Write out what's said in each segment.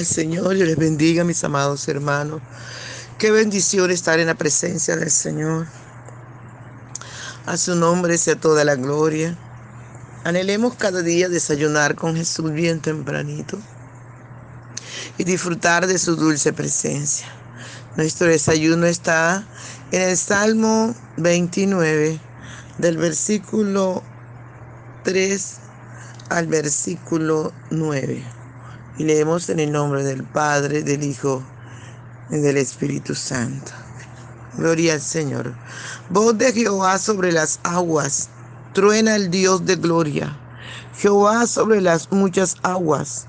al Señor y les bendiga, mis amados hermanos. Qué bendición estar en la presencia del Señor. A su nombre sea toda la gloria. Anhelemos cada día desayunar con Jesús bien tempranito y disfrutar de su dulce presencia. Nuestro desayuno está en el Salmo 29, del versículo 3 al versículo 9. Y leemos en el nombre del Padre, del Hijo y del Espíritu Santo. Gloria al Señor. Voz de Jehová sobre las aguas. Truena el Dios de gloria. Jehová sobre las muchas aguas.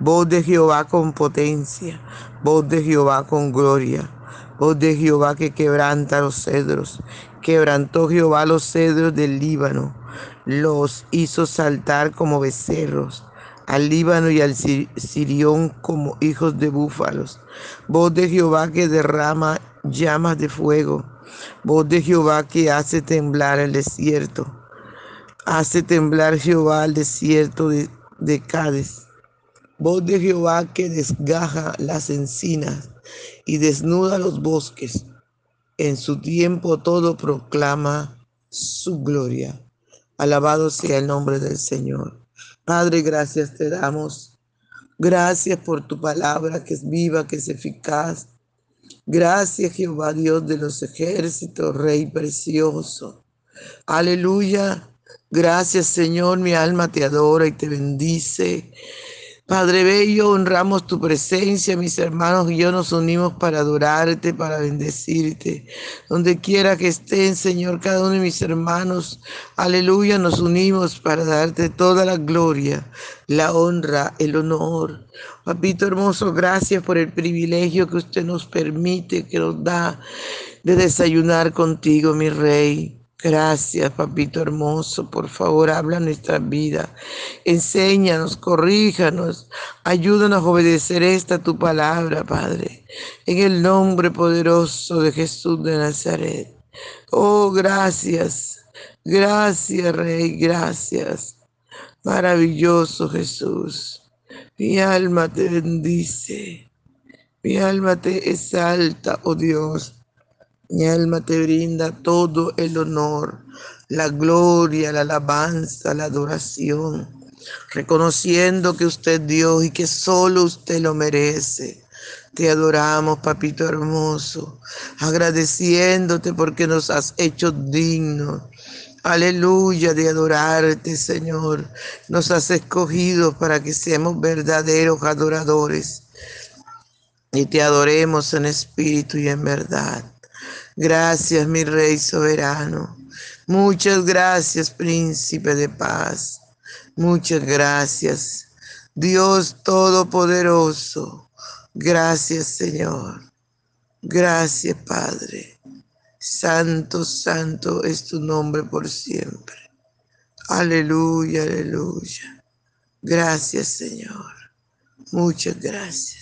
Voz de Jehová con potencia. Voz de Jehová con gloria. Voz de Jehová que quebranta los cedros. Quebrantó Jehová los cedros del Líbano. Los hizo saltar como becerros al Líbano y al Sirión como hijos de búfalos. Voz de Jehová que derrama llamas de fuego. Voz de Jehová que hace temblar el desierto. Hace temblar Jehová el desierto de, de Cádiz. Voz de Jehová que desgaja las encinas y desnuda los bosques. En su tiempo todo proclama su gloria. Alabado sea el nombre del Señor. Padre, gracias te damos. Gracias por tu palabra que es viva, que es eficaz. Gracias Jehová Dios de los ejércitos, Rey precioso. Aleluya. Gracias Señor, mi alma te adora y te bendice. Padre Bello, honramos tu presencia, mis hermanos y yo nos unimos para adorarte, para bendecirte. Donde quiera que estén, Señor, cada uno de mis hermanos, aleluya, nos unimos para darte toda la gloria, la honra, el honor. Papito hermoso, gracias por el privilegio que usted nos permite, que nos da de desayunar contigo, mi Rey. Gracias, papito hermoso. Por favor, habla nuestra vida. Enséñanos, corríjanos, ayúdanos a obedecer esta tu palabra, Padre. En el nombre poderoso de Jesús de Nazaret. Oh, gracias. Gracias, Rey. Gracias. Maravilloso Jesús. Mi alma te bendice. Mi alma te exalta, oh Dios. Mi alma te brinda todo el honor, la gloria, la alabanza, la adoración, reconociendo que usted es Dios y que solo usted lo merece. Te adoramos, papito hermoso, agradeciéndote porque nos has hecho dignos. Aleluya de adorarte, Señor. Nos has escogido para que seamos verdaderos adoradores y te adoremos en espíritu y en verdad. Gracias, mi Rey soberano. Muchas gracias, príncipe de paz. Muchas gracias, Dios Todopoderoso. Gracias, Señor. Gracias, Padre. Santo, santo es tu nombre por siempre. Aleluya, aleluya. Gracias, Señor. Muchas gracias.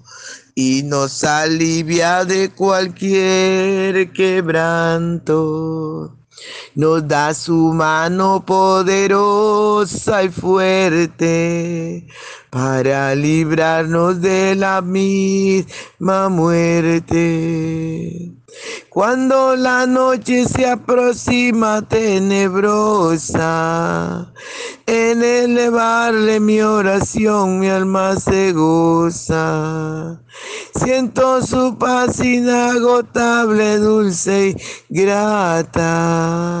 y nos alivia de cualquier quebranto. Nos da su mano poderosa y fuerte para librarnos de la misma muerte. Cuando la noche se aproxima tenebrosa, en elevarle mi oración mi alma se goza. Siento su paz inagotable, dulce y grata,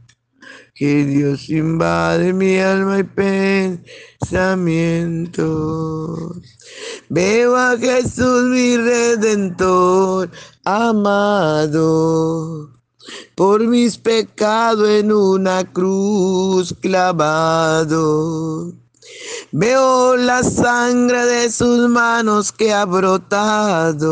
que Dios invade mi alma y pensamiento. Veo a Jesús mi redentor amado por mis pecados en una cruz clavado. Veo la sangre de sus manos que ha brotado.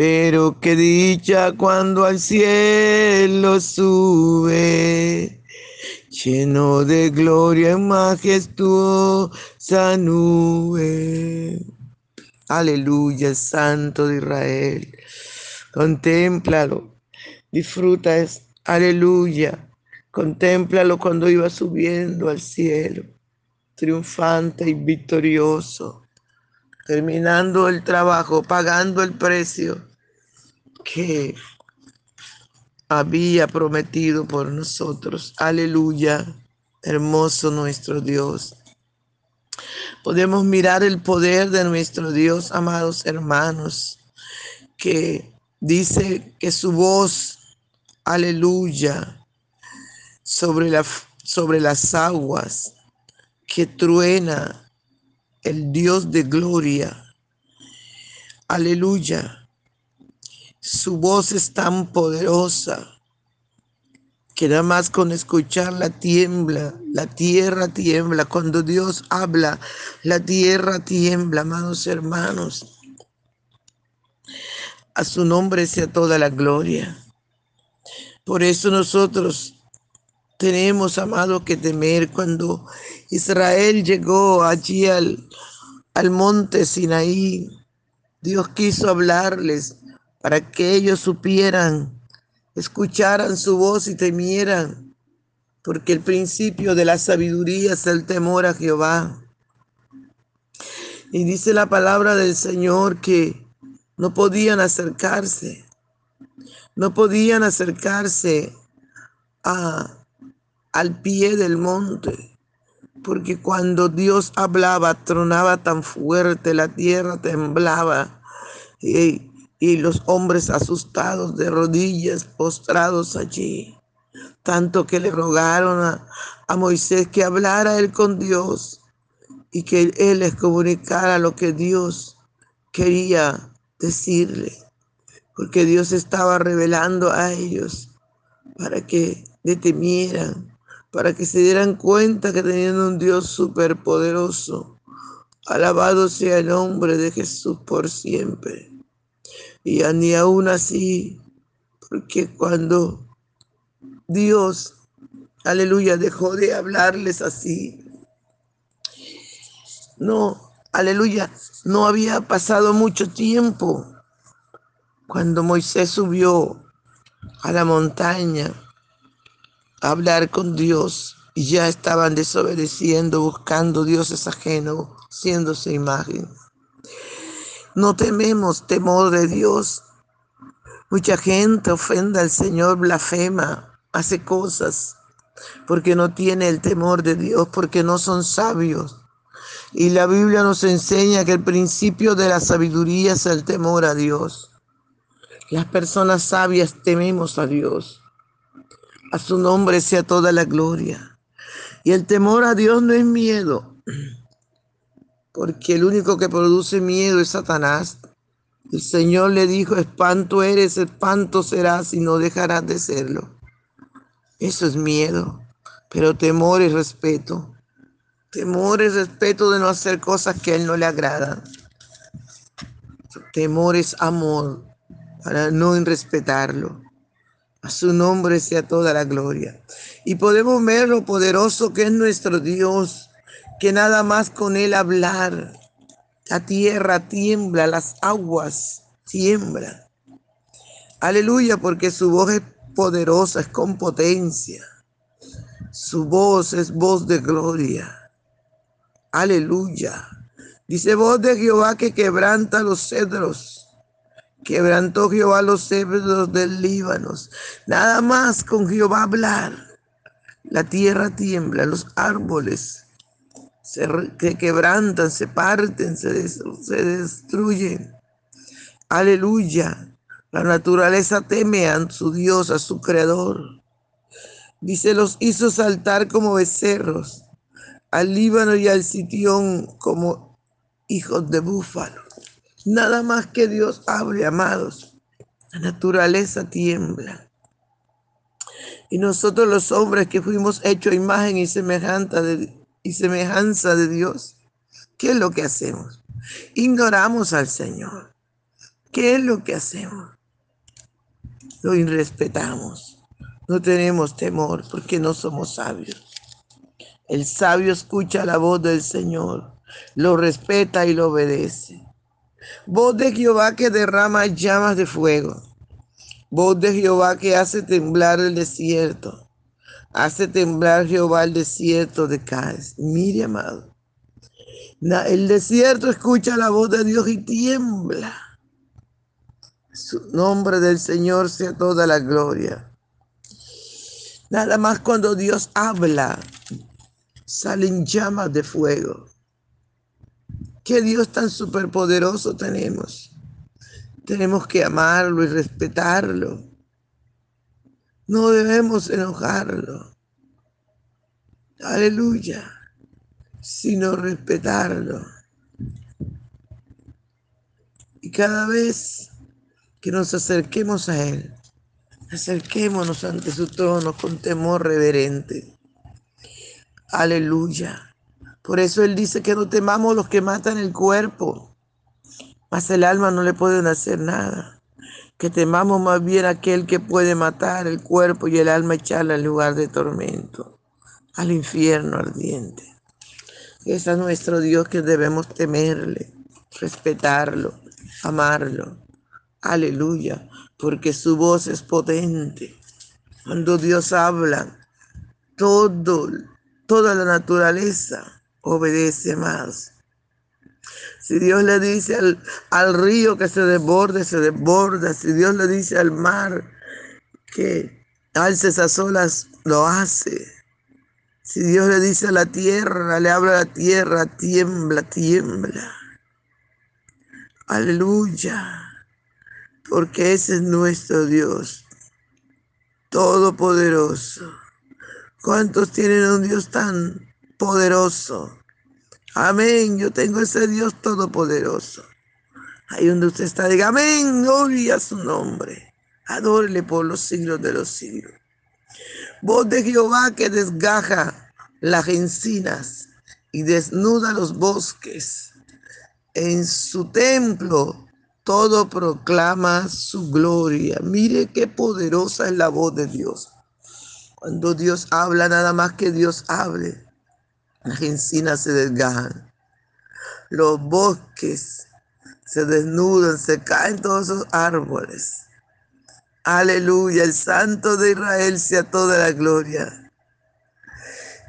Pero qué dicha cuando al cielo sube, lleno de gloria en majestuosa nube. Aleluya, Santo de Israel. Contémplalo Disfruta aleluya. Contémplalo cuando iba subiendo al cielo, triunfante y victorioso, terminando el trabajo, pagando el precio que había prometido por nosotros. Aleluya, hermoso nuestro Dios. Podemos mirar el poder de nuestro Dios, amados hermanos, que dice que su voz aleluya, sobre, la, sobre las aguas, que truena el Dios de gloria. Aleluya. Su voz es tan poderosa que nada más con escucharla tiembla, la tierra tiembla. Cuando Dios habla, la tierra tiembla, amados hermanos. A su nombre sea toda la gloria. Por eso nosotros tenemos, amado, que temer cuando Israel llegó allí al, al monte Sinaí. Dios quiso hablarles para que ellos supieran, escucharan su voz y temieran, porque el principio de la sabiduría es el temor a Jehová. Y dice la palabra del Señor que no podían acercarse no podían acercarse a, al pie del monte, porque cuando Dios hablaba, tronaba tan fuerte, la tierra temblaba y, y los hombres asustados de rodillas, postrados allí, tanto que le rogaron a, a Moisés que hablara él con Dios y que él les comunicara lo que Dios quería decirle porque Dios estaba revelando a ellos para que le temieran, para que se dieran cuenta que tenían un Dios superpoderoso. Alabado sea el nombre de Jesús por siempre. Y ni aún así, porque cuando Dios, aleluya, dejó de hablarles así, no, aleluya, no había pasado mucho tiempo cuando Moisés subió a la montaña a hablar con Dios y ya estaban desobedeciendo, buscando dioses ajenos, siéndose imagen. No tememos temor de Dios. Mucha gente ofenda al Señor, blasfema, hace cosas porque no tiene el temor de Dios, porque no son sabios. Y la Biblia nos enseña que el principio de la sabiduría es el temor a Dios. Las personas sabias tememos a Dios. A su nombre sea toda la gloria. Y el temor a Dios no es miedo, porque el único que produce miedo es Satanás. El Señor le dijo, espanto eres, espanto serás y no dejarás de serlo. Eso es miedo, pero temor es respeto. Temor es respeto de no hacer cosas que a Él no le agradan. Temor es amor para no irrespetarlo. A su nombre sea toda la gloria. Y podemos ver lo poderoso que es nuestro Dios, que nada más con Él hablar, la tierra tiembla, las aguas tiemblan. Aleluya, porque su voz es poderosa, es con potencia. Su voz es voz de gloria. Aleluya. Dice voz de Jehová que quebranta los cedros. Quebrantó Jehová los cedros del Líbano. Nada más con Jehová hablar. La tierra tiembla, los árboles se quebrantan, se parten, se, se destruyen. Aleluya. La naturaleza teme a su Dios, a su Creador. Dice, los hizo saltar como becerros al Líbano y al Sitión como hijos de búfalo. Nada más que Dios hable, amados. La naturaleza tiembla. Y nosotros los hombres que fuimos hechos imagen y semejanza de, y semejanza de Dios, ¿qué es lo que hacemos? Ignoramos al Señor. ¿Qué es lo que hacemos? Lo irrespetamos. No tenemos temor porque no somos sabios. El sabio escucha la voz del Señor, lo respeta y lo obedece. Voz de Jehová que derrama llamas de fuego. Voz de Jehová que hace temblar el desierto. Hace temblar Jehová el desierto de Cádiz. Mire, amado. El desierto escucha la voz de Dios y tiembla. Su nombre del Señor sea toda la gloria. Nada más cuando Dios habla, salen llamas de fuego. ¿Qué Dios tan superpoderoso tenemos? Tenemos que amarlo y respetarlo. No debemos enojarlo. Aleluya. Sino respetarlo. Y cada vez que nos acerquemos a Él, acerquémonos ante su trono con temor reverente Aleluya. Por eso Él dice que no temamos los que matan el cuerpo, mas el alma no le pueden hacer nada. Que temamos más bien aquel que puede matar el cuerpo y el alma echarla al lugar de tormento, al infierno ardiente. Ese es nuestro Dios que debemos temerle, respetarlo, amarlo. Aleluya, porque su voz es potente. Cuando Dios habla, todo toda la naturaleza obedece más. Si Dios le dice al, río que se desborde, se desborda. Si Dios le dice al mar que alce esas olas, lo hace. Si Dios le dice a la tierra, le habla a la tierra, tiembla, tiembla. Aleluya. Porque ese es nuestro Dios, todopoderoso. ¿Cuántos tienen un Dios tan poderoso? Amén. Yo tengo ese Dios todopoderoso. Ahí donde usted está, diga amén, gloria a su nombre. Adórele por los siglos de los siglos. Voz de Jehová que desgaja las encinas y desnuda los bosques. En su templo todo proclama su gloria. Mire qué poderosa es la voz de Dios. Cuando Dios habla, nada más que Dios hable, las encinas se desgajan, los bosques se desnudan, se caen todos esos árboles. Aleluya, el Santo de Israel sea toda la gloria.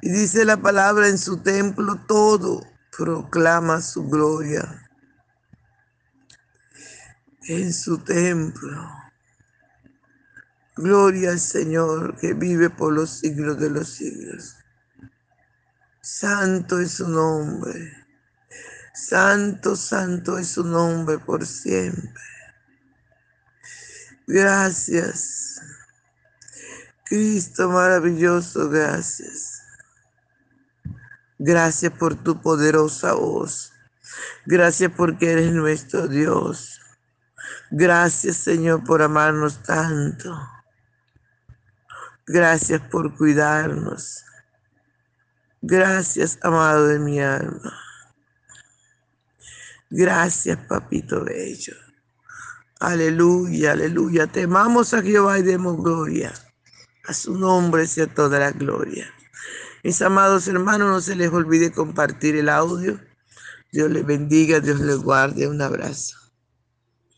Y dice la palabra en su templo, todo proclama su gloria. En su templo Gloria al Señor que vive por los siglos de los siglos. Santo es su nombre. Santo, santo es su nombre por siempre. Gracias. Cristo maravilloso, gracias. Gracias por tu poderosa voz. Gracias porque eres nuestro Dios. Gracias Señor por amarnos tanto. Gracias por cuidarnos. Gracias, amado de mi alma. Gracias, papito bello. Aleluya, aleluya. Temamos a Jehová y demos gloria. A su nombre sea toda la gloria. Mis amados hermanos, no se les olvide compartir el audio. Dios les bendiga, Dios les guarde. Un abrazo.